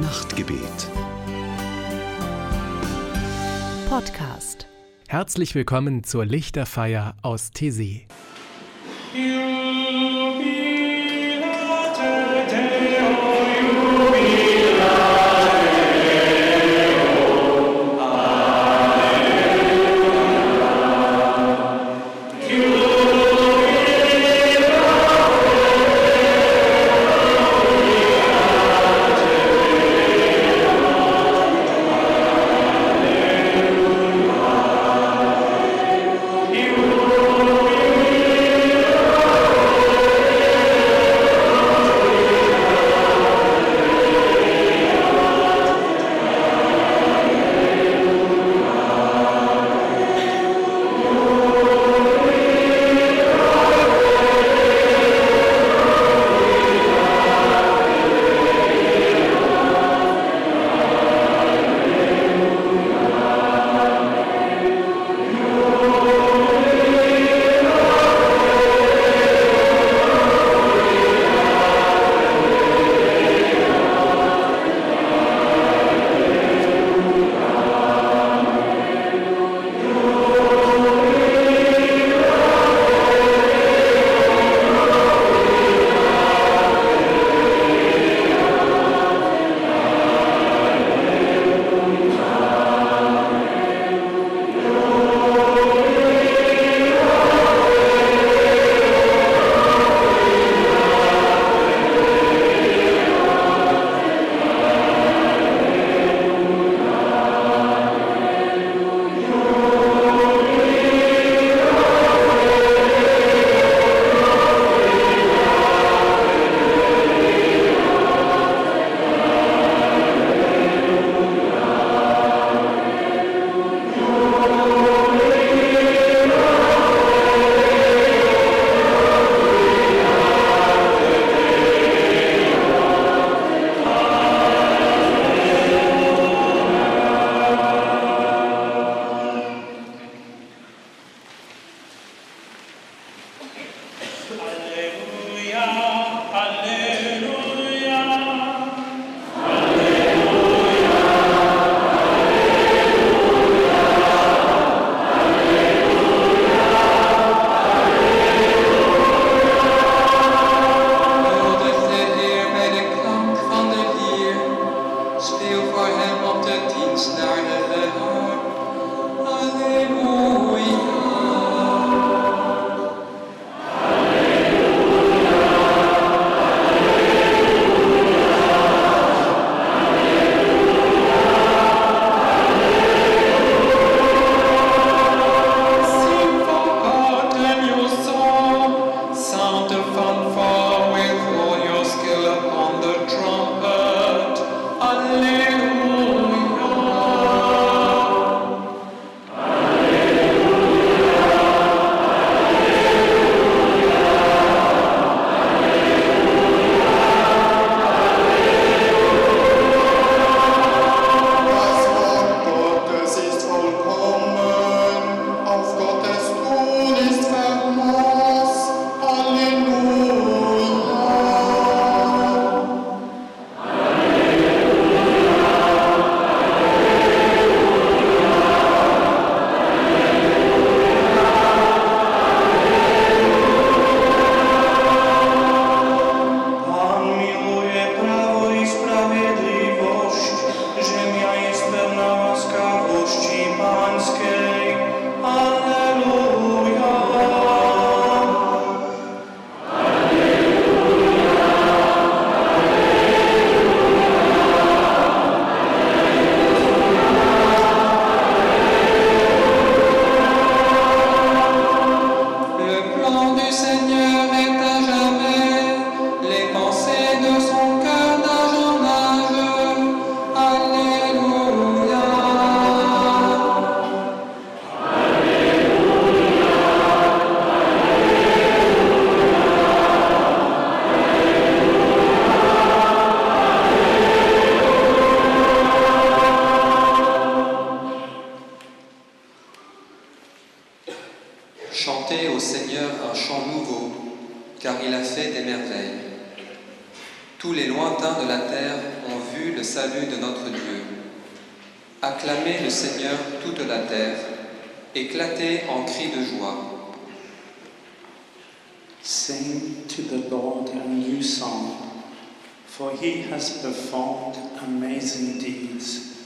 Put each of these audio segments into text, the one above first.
Nachtgebet. Podcast. Herzlich willkommen zur Lichterfeier aus Tessé. Huldig Sing to the Lord a new song, for he has performed amazing deeds.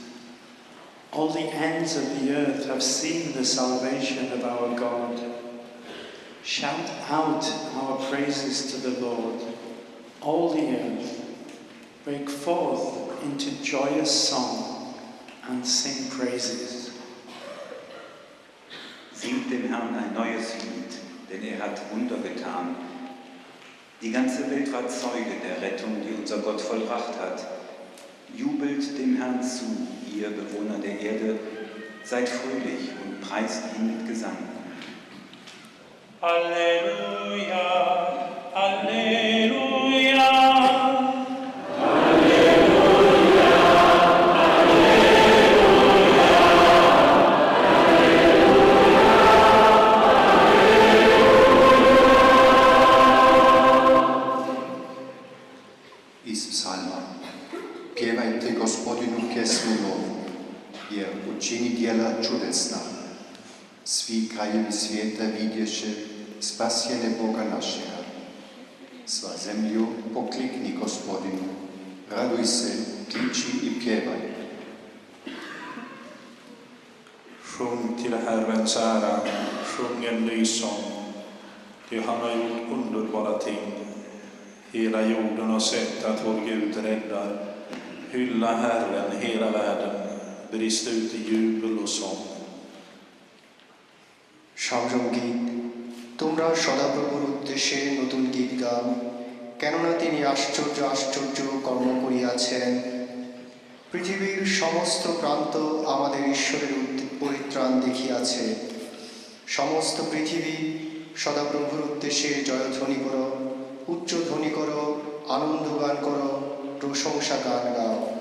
All the ends of the earth have seen the salvation of our God. Shout out our praises to the Lord, all the earth. Break forth into joyous song and sing praises. Singt dem Herrn ein neues Lied, denn er hat Wunder getan. Die ganze Welt war Zeuge der Rettung, die unser Gott vollbracht hat. Jubelt dem Herrn zu, ihr Bewohner der Erde, seid fröhlich und preist ihn mit Gesang. Alleluia, Alleluia. Svi krajevi svijeta vidješe spasjene Boga našega. Sva zemlju poklikni gospodinu, raduj se, kliči i pjevaj. Sjung till Herrens ära, sjung en ny sång. Ty han har gjort underbara ting. Hela jorden har sett att vår Gud räddar. Hylla Herren, hela världen. Brist ut i jubel och sång. সংসঙ্গীত তোমরা সদাপ্রভুর উদ্দেশ্যে নতুন গীত গাও, কেননা তিনি আশ্চর্য আশ্চর্য কর্ম করিয়াছেন। পৃথিবীর সমস্ত প্রান্ত আমাদের ঈশ্বরের পরিত্রাণ দেখিয়াছে। সমস্ত পৃথিবী সদাপ্রভুর উদ্দেশ্যে জয়ধ্বনি করো উচ্চ ধ্বনি করো আনন্দ গান করো প্রশংসা গান গাও।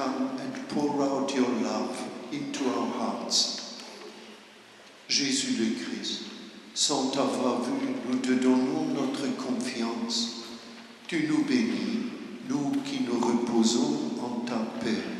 Come and pour out your love into our hearts. Jésus le Christ, sans t'avoir vu, nous te donnons notre confiance. Tu nous bénis, nous qui nous reposons en ta paix.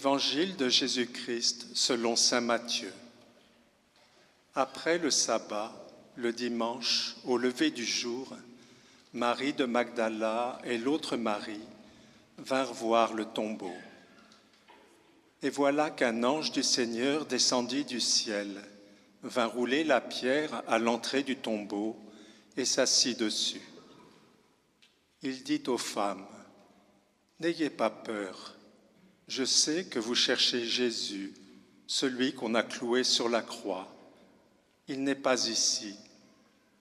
Évangile de Jésus-Christ selon Saint Matthieu. Après le sabbat, le dimanche, au lever du jour, Marie de Magdala et l'autre Marie vinrent voir le tombeau. Et voilà qu'un ange du Seigneur descendit du ciel, vint rouler la pierre à l'entrée du tombeau et s'assit dessus. Il dit aux femmes, N'ayez pas peur, je sais que vous cherchez Jésus, celui qu'on a cloué sur la croix. Il n'est pas ici,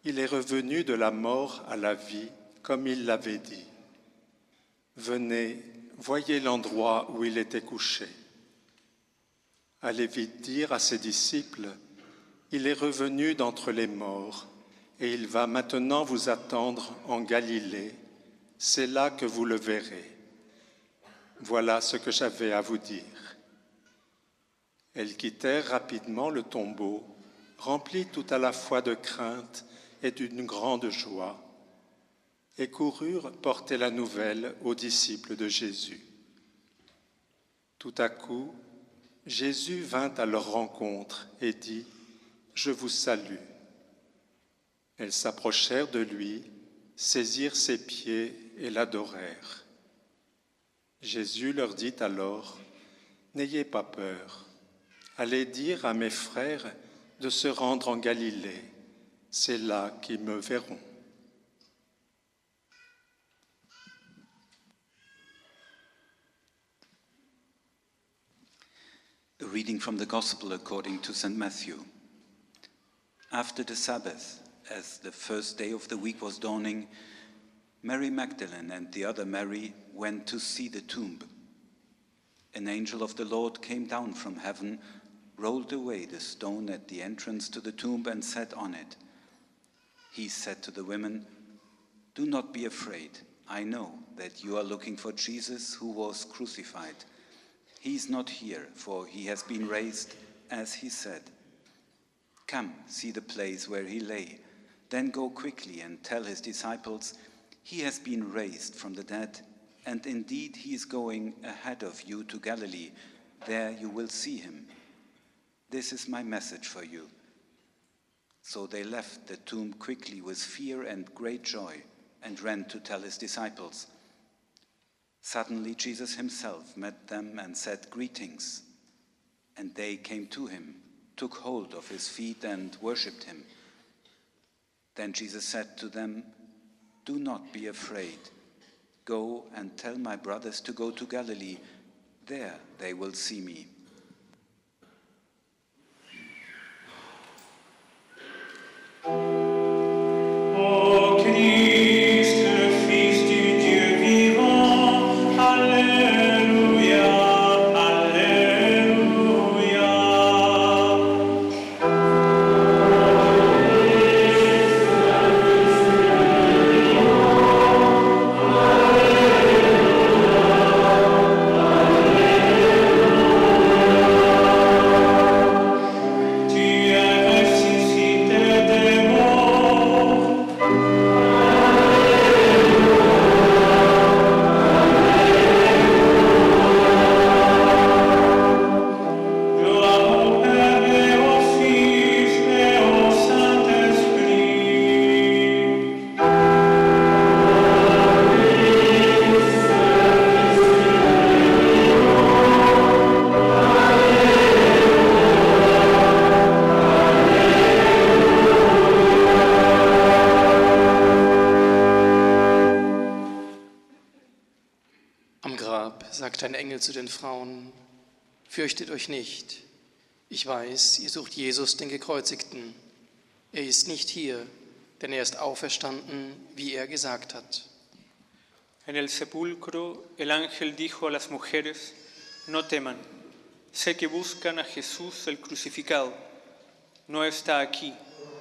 il est revenu de la mort à la vie, comme il l'avait dit. Venez, voyez l'endroit où il était couché. Allez vite dire à ses disciples, il est revenu d'entre les morts, et il va maintenant vous attendre en Galilée. C'est là que vous le verrez. Voilà ce que j'avais à vous dire. Elles quittèrent rapidement le tombeau, remplies tout à la fois de crainte et d'une grande joie, et coururent porter la nouvelle aux disciples de Jésus. Tout à coup, Jésus vint à leur rencontre et dit, Je vous salue. Elles s'approchèrent de lui, saisirent ses pieds et l'adorèrent. Jésus leur dit alors, N'ayez pas peur, allez dire à mes frères de se rendre en Galilée, c'est là qu'ils me verront. A reading from the Gospel according to St. Matthew. After the Sabbath, as the first day of the week was dawning, Mary Magdalene and the other Mary went to see the tomb. An angel of the Lord came down from heaven, rolled away the stone at the entrance to the tomb, and sat on it. He said to the women, Do not be afraid. I know that you are looking for Jesus who was crucified. He is not here, for he has been raised, as he said. Come, see the place where he lay. Then go quickly and tell his disciples, He has been raised from the dead, and indeed he is going ahead of you to Galilee. There you will see him. This is my message for you. So they left the tomb quickly with fear and great joy and ran to tell his disciples. Suddenly Jesus himself met them and said, Greetings. And they came to him, took hold of his feet, and worshipped him. Then Jesus said to them, Do not be afraid. Go and tell my brothers to go to Galilee. There they will see me. Oh, Ô Fürchtet euch nicht, ich weiß, ihr sucht Jesus, den Gekreuzigten. Er ist nicht hier, denn er ist auferstanden, wie er gesagt hat. En el sepulcro el ángel dijo a las mujeres, no teman, sé que buscan a Jesús el crucificado. No está aquí,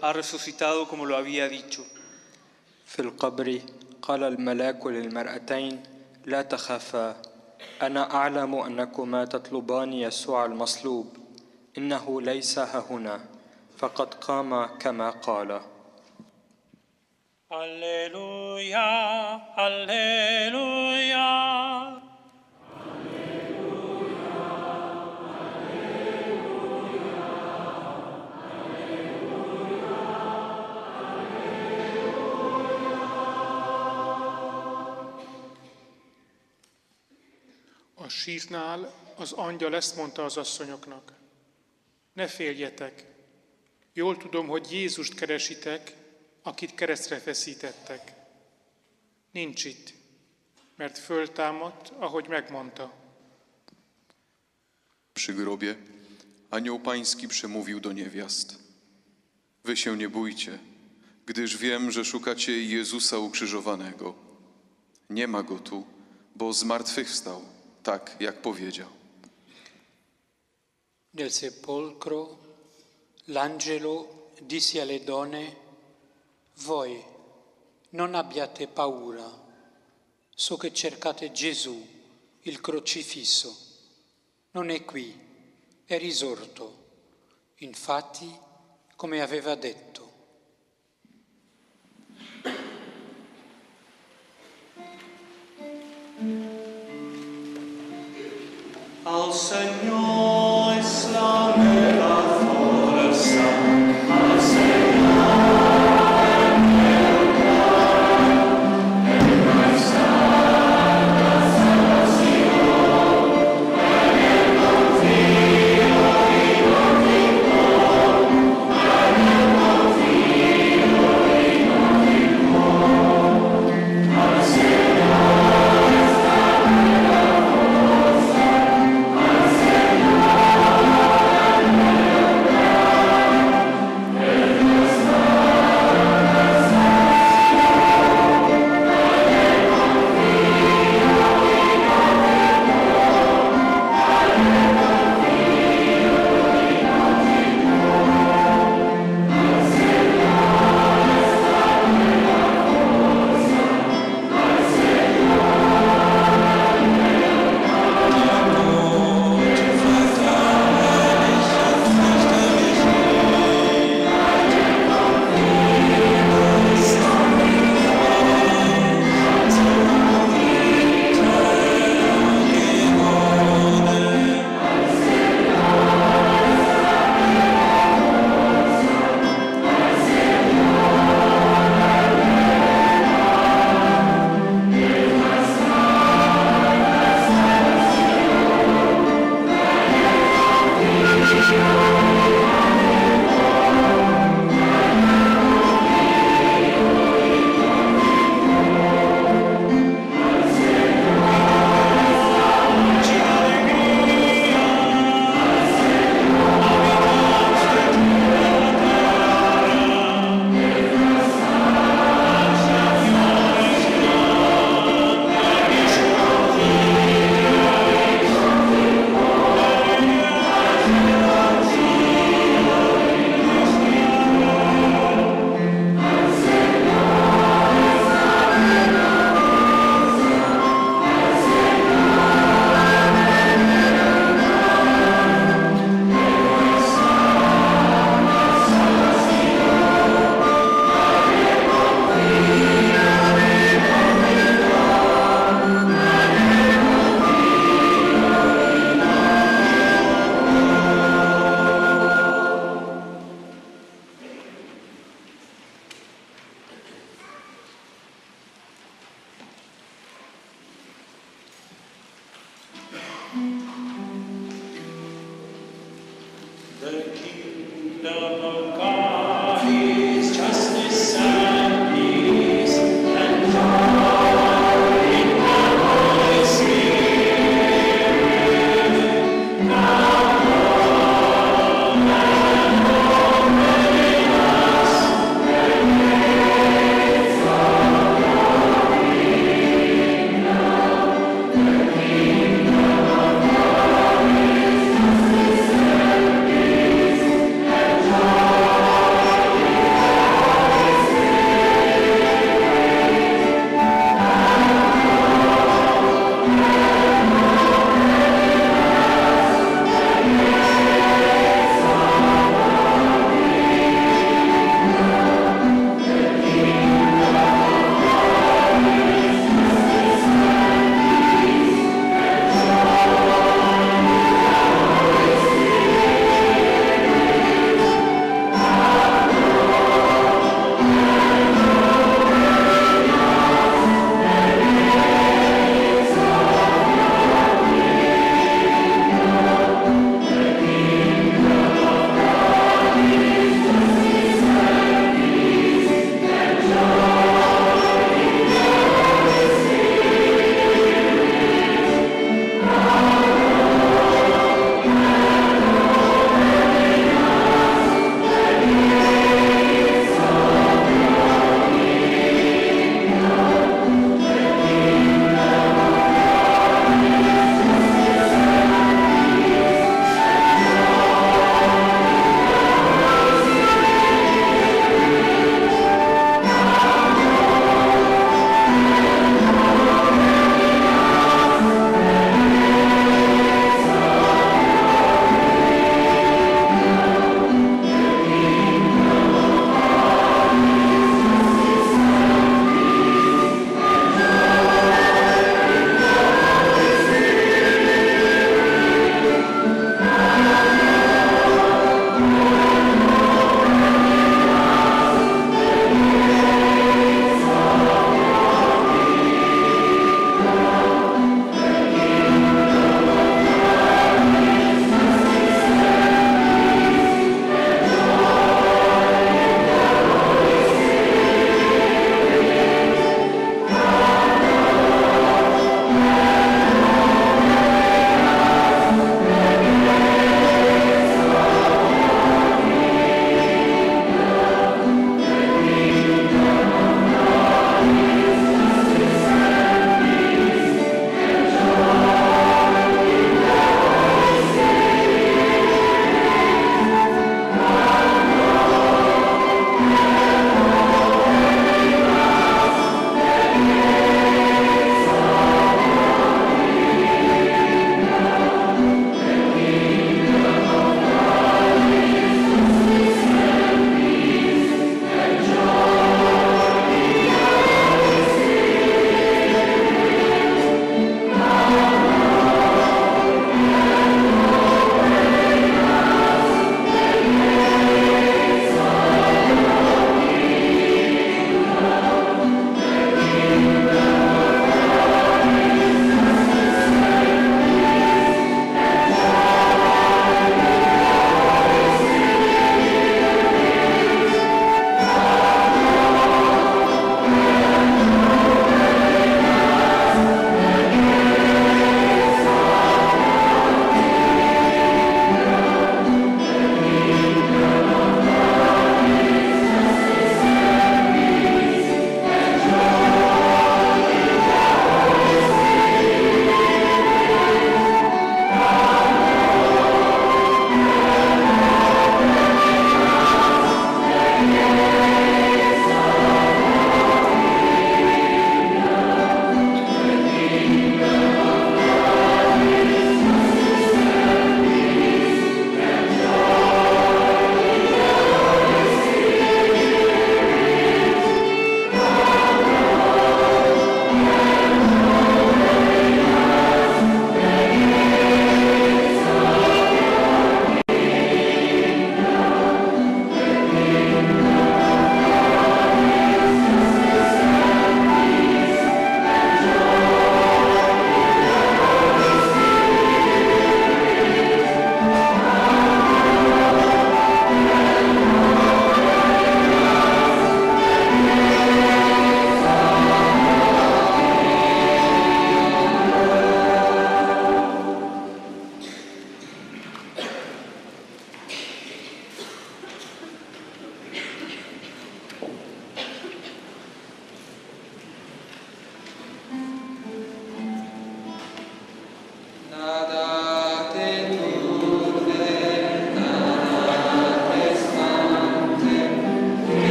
ha resucitado como lo había dicho. في القبر قال الملاك للمرأتين لا تخافا أنا أعلم أنكما تطلبان يسوع المصلوب إنه ليس هنا فقد قام كما قال Alléluia, Alléluia. Sírnál az angyal ezt mondta az asszonyoknak. Ne féljetek, jól tudom, hogy Jézust keresitek, akit keresztre feszítettek. Nincs itt, mert föltámadt, ahogy megmondta. Przy grobie anioł pański przemówił do niewiast. Wy się nie bójcie, gdyż wiem, że szukacie Jezusa ukrzyżowanego. Nie ma go tu, bo zmartwychwstał, tak jak powiedział. Nel sepolcro l'angelo disse alle donne, voi non abbiate paura, so che cercate Gesù, il crocifisso. Non è qui, è risorto. Infatti, come aveva detto. Seigneur.